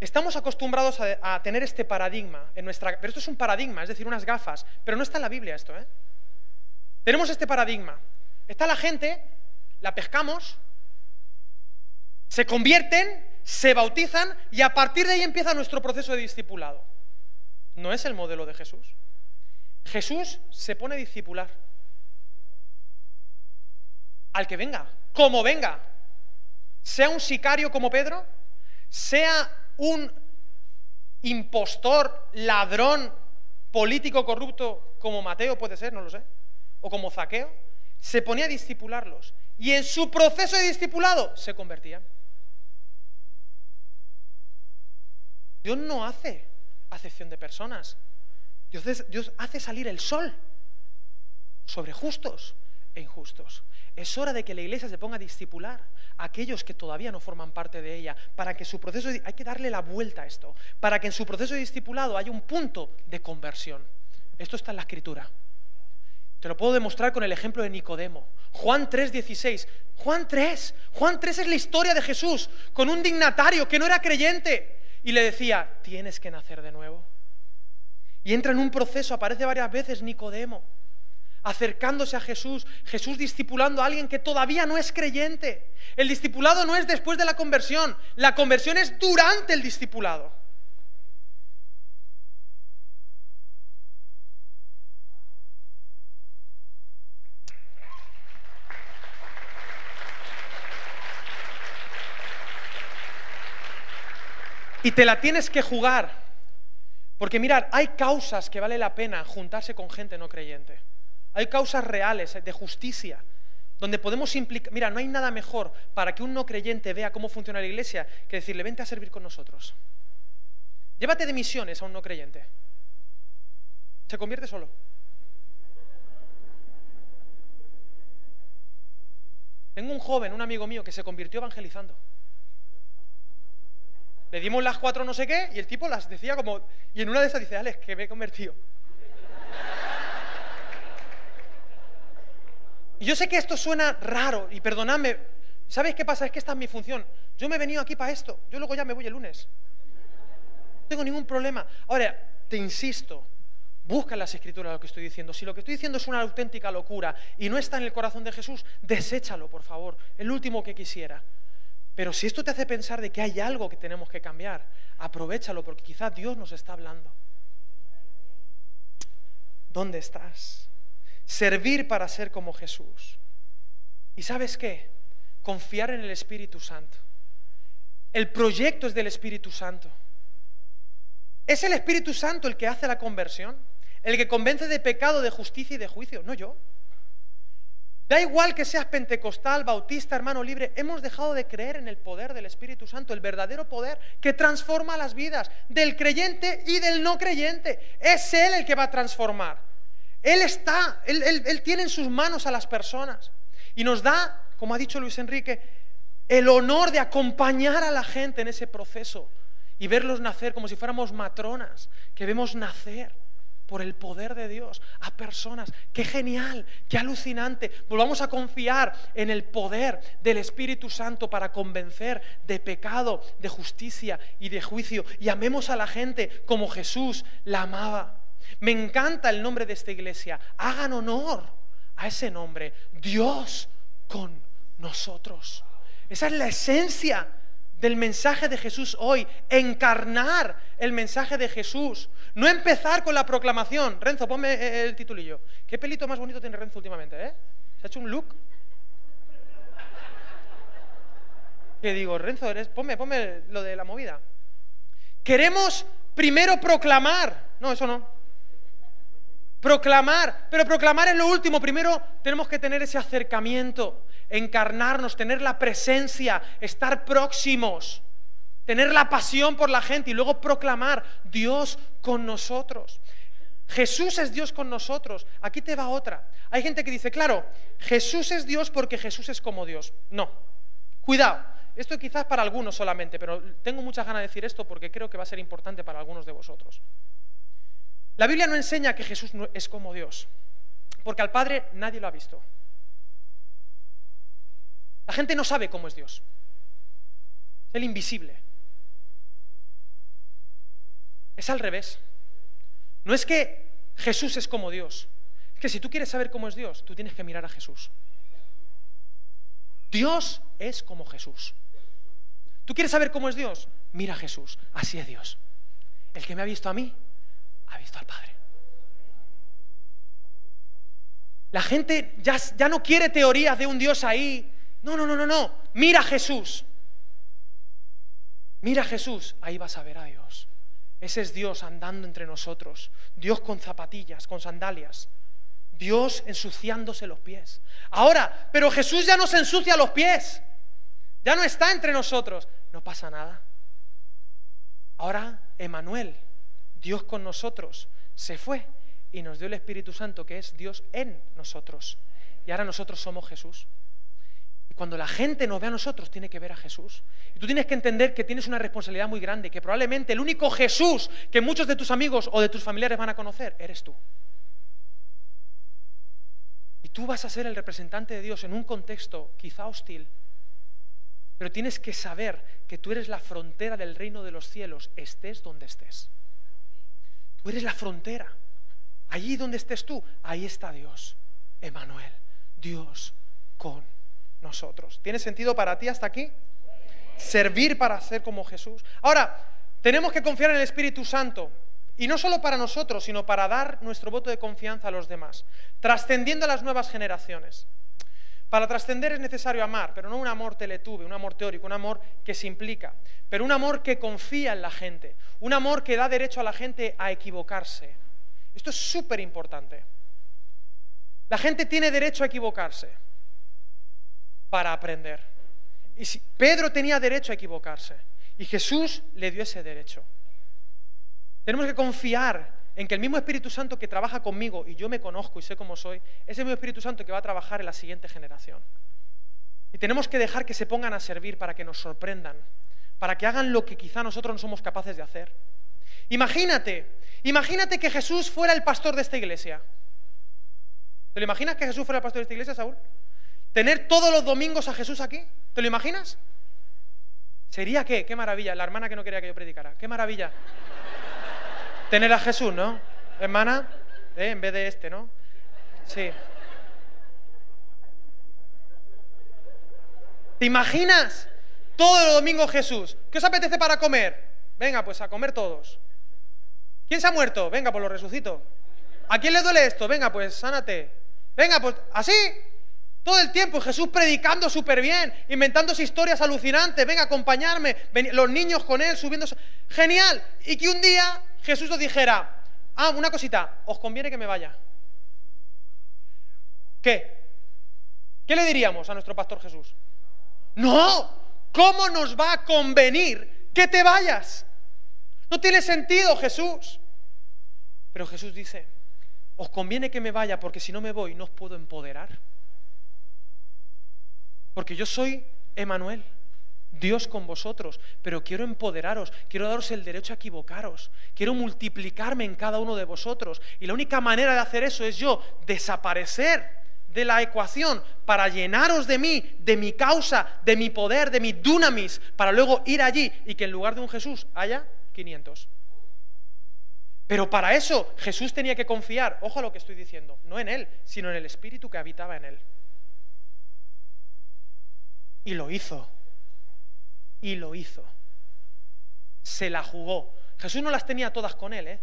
Estamos acostumbrados a, tener este paradigma en nuestra... Pero esto es un paradigma, es decir, unas gafas. Pero no está en la Biblia esto, ¿eh? Tenemos este paradigma. Está la gente, la pescamos, se convierten, se bautizan y a partir de ahí empieza nuestro proceso de discipulado. No es el modelo de Jesús. Jesús se pone a discipular. Al que venga, como venga, sea un sicario como Pedro, sea un impostor, ladrón, político corrupto como Mateo puede ser, no lo sé, o como Zaqueo, se ponía a discipularlos y en su proceso de discipulado se convertían. Dios no hace acepción de personas. Dios, Dios hace salir el sol sobre justos. e injustos. Es hora de que la iglesia se ponga a discipular a aquellos que todavía no forman parte de ella, para que su proceso, hay que darle la vuelta a esto, para que en su proceso de discipulado haya un punto de conversión. Esto está en la escritura. Te lo puedo demostrar con el ejemplo de Nicodemo. Juan 3:16. Juan 3. Juan 3 es la historia de Jesús con un dignatario que no era creyente y le decía, tienes que nacer de nuevo. Y entra en un proceso, aparece varias veces Nicodemo acercándose a Jesús, Jesús discipulando a alguien que todavía no es creyente. El discipulado no es después de la conversión, la conversión es durante el discipulado. Y te la tienes que jugar. Porque mirad, hay causas que vale la pena juntarse con gente no creyente. Hay causas reales de justicia donde podemos implicar... Mira, no hay nada mejor para que un no creyente vea cómo funciona la iglesia que decirle, vente a servir con nosotros. Llévate de misiones a un no creyente. Se convierte solo. Tengo un joven, un amigo mío, que se convirtió evangelizando. Le dimos las cuatro no sé qué y el tipo las decía como... Y en una de esas dice, Alex, que me he convertido. Yo sé que esto suena raro, y perdonadme, ¿sabéis qué pasa? Es que esta es mi función. Yo me he venido aquí para esto, yo luego ya me voy el lunes. No tengo ningún problema. Ahora, te insisto, busca en las escrituras lo que estoy diciendo. Si lo que estoy diciendo es una auténtica locura y no está en el corazón de Jesús, deséchalo, por favor. El último que quisiera. Pero si esto te hace pensar de que hay algo que tenemos que cambiar, aprovechalo porque quizás Dios nos está hablando. ¿Dónde estás? Servir para ser como Jesús. ¿Y sabes qué? Confiar en el Espíritu Santo. El proyecto es del Espíritu Santo. Es el Espíritu Santo el que hace la conversión, el que convence de pecado, de justicia y de juicio, no yo. Da igual que seas pentecostal, bautista, hermano libre, hemos dejado de creer en el poder del Espíritu Santo, el verdadero poder que transforma las vidas del creyente y del no creyente. Es Él el que va a transformar. Él está, él, tiene en sus manos a las personas y nos da, como ha dicho Luis Enrique, el honor de acompañar a la gente en ese proceso y verlos nacer como si fuéramos matronas, que vemos nacer por el poder de Dios a personas. Qué genial, qué alucinante. Volvamos a confiar en el poder del Espíritu Santo para convencer de pecado, de justicia y de juicio. Y amemos a la gente como Jesús la amaba. Me encanta el nombre de esta iglesia. Hagan honor a ese nombre. Dios con nosotros. Esa es la esencia del mensaje de Jesús hoy. Encarnar el mensaje de Jesús. No empezar con la proclamación. Renzo, ponme el titulillo. ¿Qué pelito más bonito tiene Renzo últimamente? Eh? ¿Se ha hecho un look? ¿Qué digo, Renzo, eres, ponme, ponme lo de la movida. Queremos primero proclamar. No, eso no. Proclamar, pero proclamar es lo último. Primero tenemos que tener ese acercamiento, encarnarnos, tener la presencia, estar próximos, tener la pasión por la gente y luego proclamar Dios con nosotros. Jesús es Dios con nosotros. Aquí te va otra. Hay gente que dice, claro, Jesús es Dios porque Jesús es como Dios. No, cuidado. Esto quizás para algunos solamente, pero tengo muchas ganas de decir esto porque creo que va a ser importante para algunos de vosotros. La Biblia no enseña que Jesús es como Dios, porque al Padre nadie lo ha visto. La gente no sabe cómo es Dios. Es el invisible. Es al revés. No es que Jesús es como Dios. Es que si tú quieres saber cómo es Dios, tú tienes que mirar a Jesús. Dios es como Jesús. ¿Tú quieres saber cómo es Dios? Mira a Jesús. Así es Dios. El que me ha visto a mí, ha visto al Padre. La gente ya, ya no quiere teorías de un Dios ahí. No, no, no, no, no. Mira a Jesús. Mira a Jesús. Ahí vas a ver a Dios. Ese es Dios andando entre nosotros. Dios con zapatillas, con sandalias. Dios ensuciándose los pies. Ahora, pero Jesús ya no se ensucia los pies. Ya no está entre nosotros. No pasa nada. Ahora, Emanuel, Dios con nosotros, se fue y nos dio el Espíritu Santo, que es Dios en nosotros. y ahora nosotros somos Jesús. Y cuando la gente nos ve a nosotros, tiene que ver a Jesús. Y tú tienes que entender que tienes una responsabilidad muy grande, que probablemente el único Jesús que muchos de tus amigos o de tus familiares van a conocer, eres tú. Y tú vas a ser el representante de Dios en un contexto quizá hostil, pero tienes que saber que tú eres la frontera del reino de los cielos, estés donde estés. Eres la frontera. Allí donde estés tú, ahí está Dios, Emanuel, Dios con nosotros. ¿Tiene sentido para ti hasta aquí? Servir para ser como Jesús. Ahora, tenemos que confiar en el Espíritu Santo. Y no solo para nosotros, sino para dar nuestro voto de confianza a los demás, trascendiendo a las nuevas generaciones. Para trascender es necesario amar, pero no un amor teletube, un amor teórico, un amor que se implica, pero un amor que confía en la gente, un amor que da derecho a la gente a equivocarse, esto es súper importante. La gente tiene derecho a equivocarse para aprender. Y si, Pedro tenía derecho a equivocarse y Jesús le dio ese derecho. Tenemos que confiar en que el mismo Espíritu Santo que trabaja conmigo y yo me conozco y sé cómo soy, es el mismo Espíritu Santo que va a trabajar en la siguiente generación. Y tenemos que dejar que se pongan a servir para que nos sorprendan, para que hagan lo que quizá nosotros no somos capaces de hacer. Imagínate Imagínate que Jesús fuera el pastor de esta iglesia. ¿Te lo imaginas que Jesús fuera el pastor de esta iglesia, Saúl? ¿Tener todos los domingos a Jesús aquí? ¿Te lo imaginas? ¿Sería qué? Qué maravilla. La hermana que no quería que yo predicara. Qué maravilla. Tener a Jesús, ¿no? Hermana, ¿eh? en vez de este, ¿no? Sí. ¿Te imaginas? Todos los domingos Jesús. ¿Qué os apetece para comer? Venga, pues a comer todos. ¿Quién se ha muerto? Venga, pues lo resucito. ¿A quién le duele esto? Venga, pues sánate. Venga, pues así. Todo el tiempo Jesús predicando súper bien, inventándose historias alucinantes. Venga, acompañarme. los niños con él subiendo. Genial. Y que un día Jesús os dijera, ah, una cosita, os conviene que me vaya. ¿Qué? ¿Qué le diríamos a nuestro pastor Jesús? No, ¿cómo nos va a convenir que te vayas? No tiene sentido, Jesús. Pero Jesús dice, os conviene que me vaya porque si no me voy no os puedo empoderar. Porque yo soy Emanuel, Dios con vosotros, pero quiero empoderaros, quiero daros el derecho a equivocaros, quiero multiplicarme en cada uno de vosotros. Y la única manera de hacer eso es yo desaparecer de la ecuación para llenaros de mí, de mi causa, de mi poder, de mi dunamis, para luego ir allí y que en lugar de un Jesús haya 500. Pero para eso Jesús tenía que confiar, ojo a lo que estoy diciendo, no en Él, sino en el Espíritu que habitaba en Él. Y lo hizo. Y lo hizo. Se la jugó. Jesús no las tenía todas con Él, ¿eh?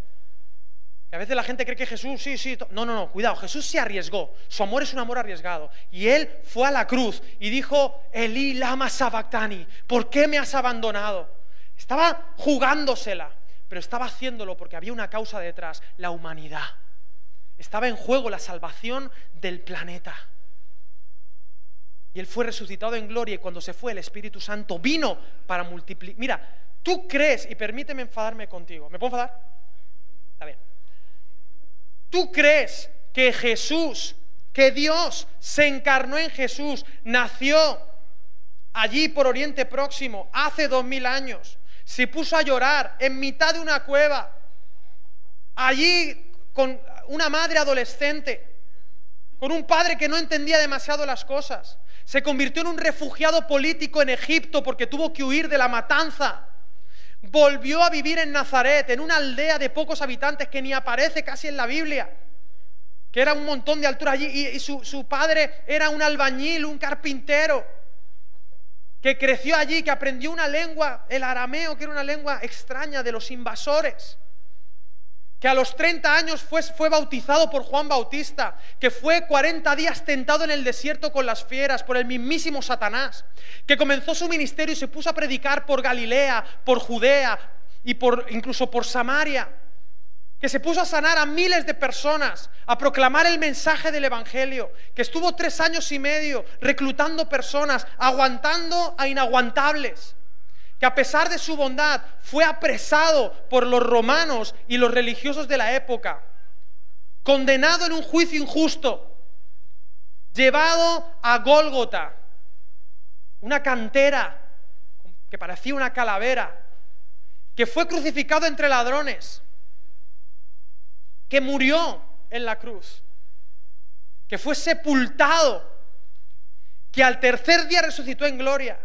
a veces la gente cree que Jesús, sí, sí. No, no, no, cuidado. Jesús se arriesgó. Su amor es un amor arriesgado. Y Él fue a la cruz y dijo, Elí lama sabactani, ¿por qué me has abandonado? Estaba jugándosela, pero estaba haciéndolo porque había una causa detrás, la humanidad. Estaba en juego la salvación del planeta. Y él fue resucitado en gloria y cuando se fue el Espíritu Santo vino para multiplicar. Mira, tú crees, y permíteme enfadarme contigo, ¿me puedo enfadar? Está bien. Tú crees que Jesús, que Dios se encarnó en Jesús, nació allí por Oriente Próximo hace dos mil años se puso a llorar en mitad de una cueva, allí con una madre adolescente, con un padre que no entendía demasiado las cosas. Se convirtió en un refugiado político en Egipto porque tuvo que huir de la matanza. Volvió a vivir en Nazaret, en una aldea de pocos habitantes que ni aparece casi en la Biblia, que era un montón de altura allí, y, su, su padre era un albañil, un carpintero que creció allí, que aprendió una lengua, el arameo, que era una lengua extraña de los invasores, que a los 30 años fue, fue, bautizado por Juan Bautista, que fue 40 días tentado en el desierto con las fieras por el mismísimo Satanás, que comenzó su ministerio y se puso a predicar por Galilea, por Judea y por, incluso por Samaria que se puso a sanar a miles de personas, a proclamar el mensaje del Evangelio, que estuvo tres años y medio reclutando personas, aguantando a inaguantables, que a pesar de su bondad fue apresado por los romanos y los religiosos de la época, condenado en un juicio injusto, llevado a Gólgota, una cantera que parecía una calavera, que fue crucificado entre ladrones, que murió en la cruz, que fue sepultado, que al tercer día resucitó en gloria,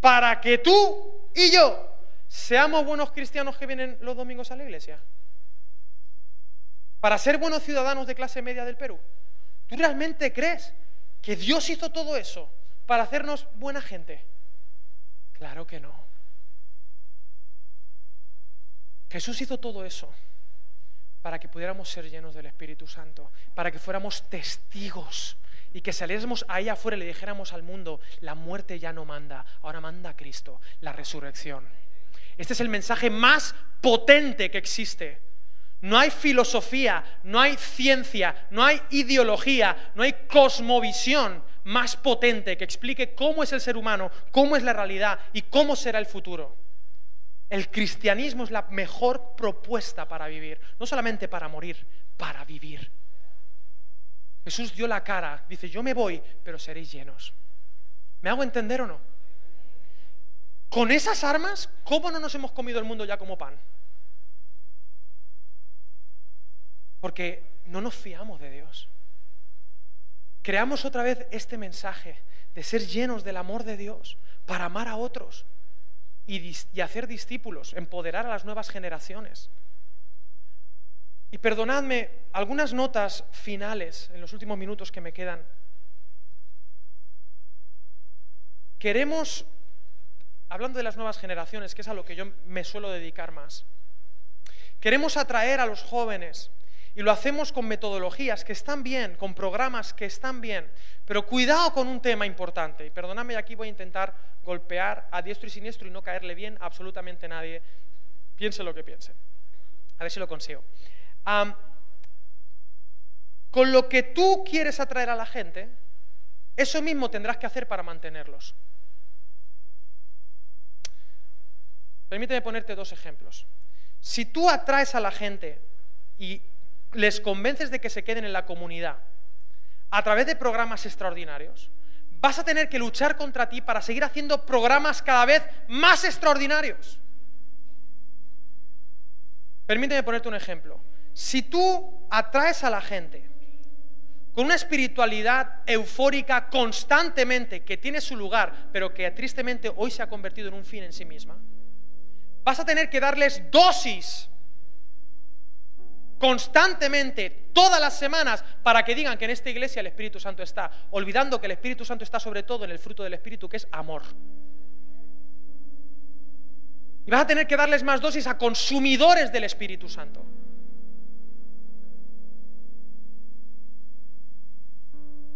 para que tú y yo seamos buenos cristianos que vienen los domingos a la iglesia. Para ser buenos ciudadanos de clase media del Perú. ¿Tú realmente crees que Dios hizo todo eso para hacernos buena gente? Claro que no. Jesús hizo todo eso para que pudiéramos ser llenos del Espíritu Santo, para que fuéramos testigos y que saliéramos ahí afuera y le dijéramos al mundo, la muerte ya no manda, ahora manda Cristo, la resurrección. Este es el mensaje más potente que existe. No hay filosofía, no hay ciencia, no hay ideología, no hay cosmovisión más potente que explique cómo es el ser humano, cómo es la realidad y cómo será el futuro. El cristianismo es la mejor propuesta para vivir, no solamente para morir, para vivir. Jesús dio la cara, dice, yo me voy, pero seréis llenos. ¿Me hago entender o no? Con esas armas, ¿cómo no nos hemos comido el mundo ya como pan? Porque no nos fiamos de Dios. Creamos otra vez este mensaje de ser llenos del amor de Dios para amar a otros y, hacer discípulos, empoderar a las nuevas generaciones. Y perdonadme algunas notas finales en los últimos minutos que me quedan. Queremos hablando de las nuevas generaciones, que es a lo que yo me suelo dedicar más, queremos atraer a los jóvenes y lo hacemos con metodologías que están bien, con programas que están bien, pero cuidado con un tema importante. Y perdóname, aquí voy a intentar golpear a diestro y siniestro y no caerle bien a absolutamente nadie, piense lo que piense. A ver si lo consigo. Con lo que tú quieres atraer a la gente, eso mismo tendrás que hacer para mantenerlos. Permíteme ponerte dos ejemplos. Si tú atraes a la gente y les convences de que se queden en la comunidad a través de programas extraordinarios, vas a tener que luchar contra ti para seguir haciendo programas cada vez más extraordinarios. Permíteme ponerte un ejemplo. Si tú atraes a la gente con una espiritualidad eufórica constantemente que tiene su lugar, pero que tristemente hoy se ha convertido en un fin en sí misma, vas a tener que darles dosis constantemente, todas las semanas, para que digan que en esta iglesia el Espíritu Santo está, olvidando que el Espíritu Santo está sobre todo en el fruto del Espíritu, que es amor. Y vas a tener que darles más dosis a consumidores del Espíritu Santo.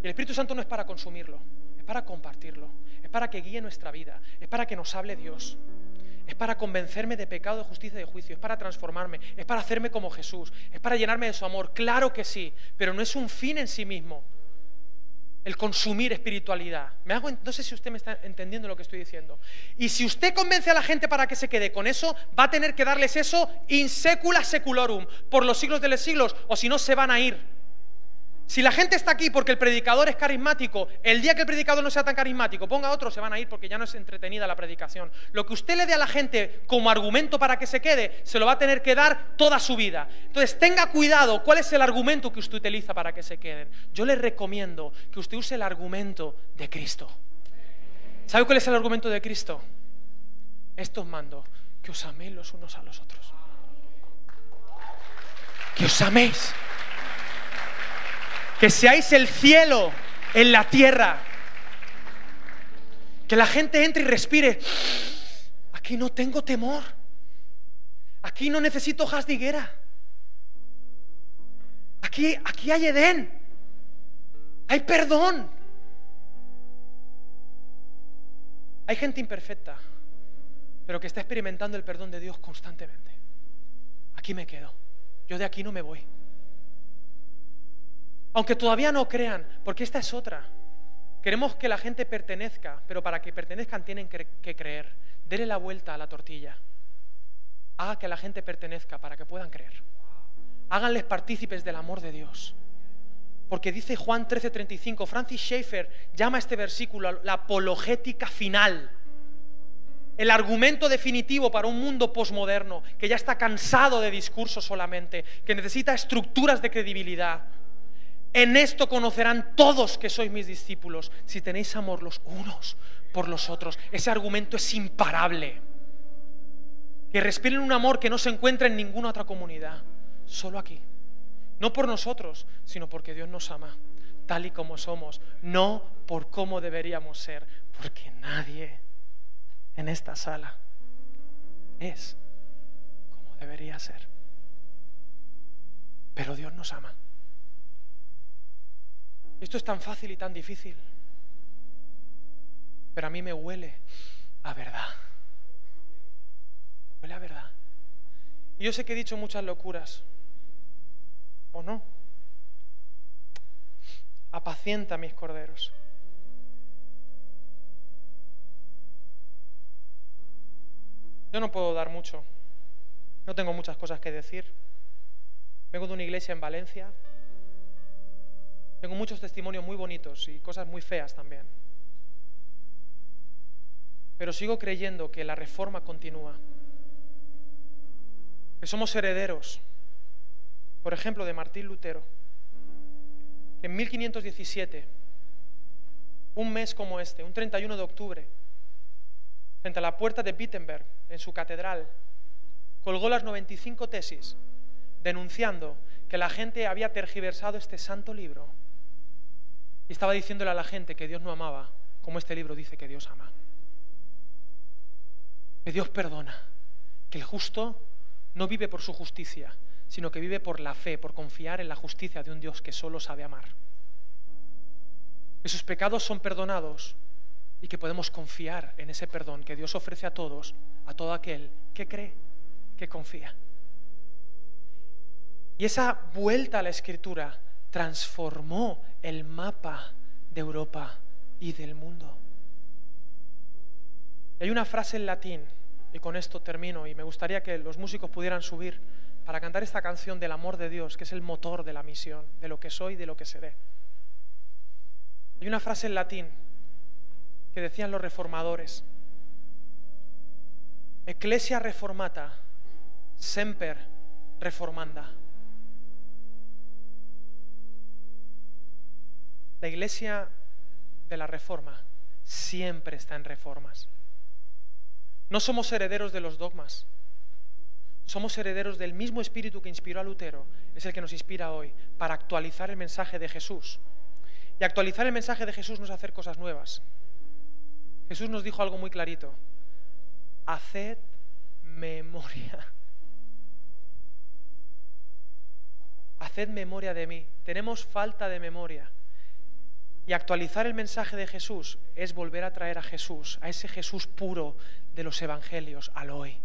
El Espíritu Santo no es para consumirlo, es para compartirlo, es para que guíe nuestra vida, es para que nos hable Dios es para convencerme de pecado, de justicia y de juicio, es para transformarme, es para hacerme como Jesús, es para llenarme de su amor, claro que sí, pero no es un fin en sí mismo el consumir espiritualidad. Me hago, no sé si usted me está entendiendo lo que estoy diciendo. Y si usted convence a la gente para que se quede con eso, va a tener que darles eso in secula seculorum, por los siglos de los siglos, o si no se van a ir. Si la gente está aquí porque el predicador es carismático, el día que el predicador no sea tan carismático, ponga otro, se van a ir porque ya no es entretenida la predicación. Lo que usted le dé a la gente como argumento para que se quede, se lo va a tener que dar toda su vida. Entonces, tenga cuidado cuál es el argumento que usted utiliza para que se queden. Yo le recomiendo que usted use el argumento de Cristo. ¿Sabe cuál es el argumento de Cristo? Esto os mando, que os améis los unos a los otros. Que os améis que seáis el cielo en la tierra. Que la gente entre y respire. Aquí no tengo temor. Aquí no necesito hojas de higuera. Aquí, aquí hay Edén. Hay perdón. Hay gente imperfecta, pero que está experimentando el perdón de Dios constantemente. Aquí me quedo. Yo de aquí no me voy. Aunque todavía no crean, porque esta es otra. Queremos que la gente pertenezca, pero para que pertenezcan tienen que creer. Dele la vuelta a la tortilla. Haga que la gente pertenezca para que puedan creer. Háganles partícipes del amor de Dios. Porque dice Juan 13:35, Francis Schaeffer llama este versículo la apologética final. El argumento definitivo para un mundo posmoderno que ya está cansado de discursos solamente, que necesita estructuras de credibilidad. En esto conocerán todos que sois mis discípulos, si tenéis amor los unos por los otros. Ese argumento es imparable. Que respiren un amor que no se encuentra en ninguna otra comunidad, solo aquí. No por nosotros, sino porque Dios nos ama, tal y como somos, no por cómo deberíamos ser, porque nadie en esta sala es como debería ser. Pero Dios nos ama. Esto es tan fácil y tan difícil, pero a mí me huele a verdad. Me huele a verdad. Y yo sé que he dicho muchas locuras, ¿O no? Apacienta mis corderos. Yo no puedo dar mucho. No tengo muchas cosas que decir. Vengo de una iglesia en Valencia. Tengo muchos testimonios muy bonitos y cosas muy feas también. Pero sigo creyendo que la reforma continúa. Que somos herederos por ejemplo, de Martín Lutero, que en 1517, un mes como este, un 31 de octubre, frente a la puerta de Wittenberg, en su catedral, colgó las 95 tesis, denunciando que la gente había tergiversado este santo libro y estaba diciéndole a la gente que Dios no amaba, como este libro dice que Dios ama. Que Dios perdona, que el justo no vive por su justicia, sino que vive por la fe, por confiar en la justicia de un Dios que solo sabe amar. Que sus pecados son perdonados y que podemos confiar en ese perdón que Dios ofrece a todos, a todo aquel que cree, que confía. Y esa vuelta a la escritura transformó el mapa de Europa y del mundo. Hay una frase en latín, y con esto termino, y me gustaría que los músicos pudieran subir para cantar esta canción del amor de Dios, que es el motor de la misión, de lo que soy y de lo que seré. Hay una frase en latín que decían los reformadores, Ecclesia reformata, semper reformanda. La iglesia de la reforma siempre está en reformas. No somos herederos de los dogmas, somos herederos del mismo espíritu que inspiró a Lutero, es el que nos inspira hoy para actualizar el mensaje de Jesús. Y actualizar el mensaje de Jesús no es hacer cosas nuevas. Jesús nos dijo algo muy clarito. Haced memoria. Haced memoria de mí. Tenemos falta de memoria. Y actualizar el mensaje de Jesús es volver a traer a Jesús, a ese Jesús puro de los evangelios, al hoy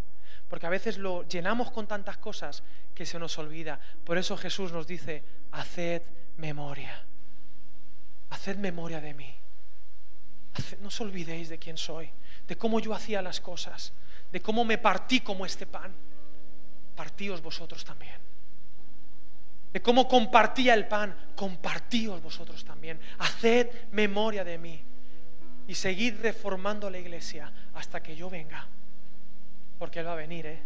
porque a veces lo llenamos con tantas cosas que se nos olvida. Por eso Jesús nos dice, haced memoria, haced memoria de mí. no os olvidéis de quién soy, de cómo yo hacía las cosas, de cómo me partí como este pan. Partíos vosotros también. De cómo compartía el pan, compartíos vosotros también. Haced memoria de mí y seguid reformando la iglesia hasta que yo venga porque Él va a venir, ¿eh?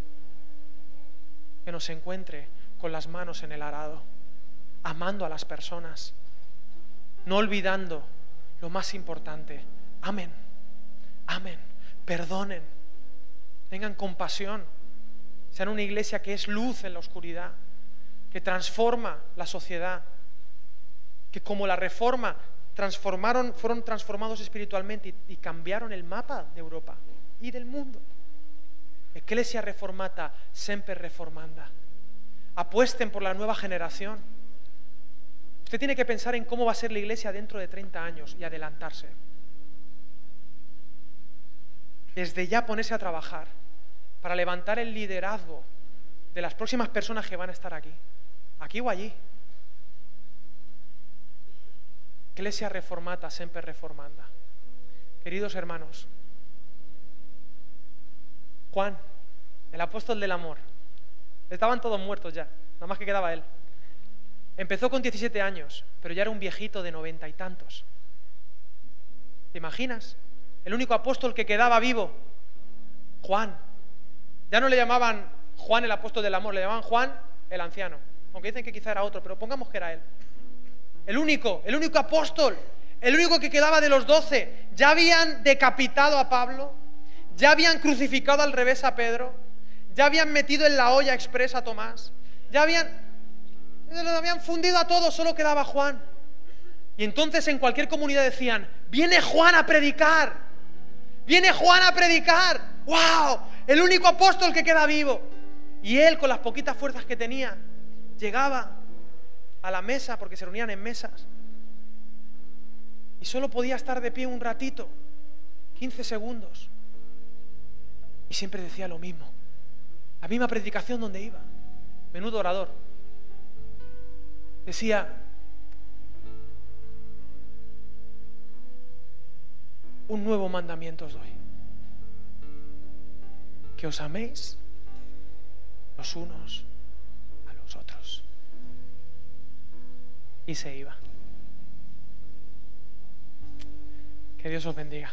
Que nos encuentre con las manos en el arado, amando a las personas, no olvidando lo más importante. Amén, amén, perdonen, tengan compasión, sean una iglesia que es luz en la oscuridad, que transforma la sociedad, que como la reforma transformaron, fueron transformados espiritualmente y cambiaron el mapa de Europa y del mundo. Ecclesia reformata, sempre reformanda. Apuesten por la nueva generación. Usted tiene que pensar en cómo va a ser la iglesia dentro de 30 años y adelantarse. Desde ya ponerse a trabajar para levantar el liderazgo de las próximas personas que van a estar aquí, aquí o allí. Iglesia reformata, sempre reformanda. Queridos hermanos, Juan, el apóstol del amor. Estaban todos muertos ya, nada más que quedaba él. Empezó con 17 años, pero ya era un viejito de noventa y tantos. ¿Te imaginas? El único apóstol que quedaba vivo, Juan. Ya no le llamaban Juan el apóstol del amor, le llamaban Juan el anciano. Aunque dicen que quizá era otro, pero pongamos que era él. El único, el único apóstol, el único que quedaba de los doce. Ya habían decapitado a Pablo, ya habían crucificado al revés a Pedro, ya habían metido en la olla expresa a Tomás, ya habían, lo habían fundido a todos, solo quedaba Juan. Y entonces en cualquier comunidad decían, viene Juan a predicar, viene Juan a predicar, wow, el único apóstol que queda vivo. Y él con las poquitas fuerzas que tenía, llegaba a la mesa, porque se reunían en mesas, y solo podía estar de pie un ratito, 15 segundos. Y siempre decía lo mismo, la misma predicación donde iba, menudo orador. Decía, un nuevo mandamiento os doy. Que os améis los unos a los otros. Y se iba. Que Dios os bendiga.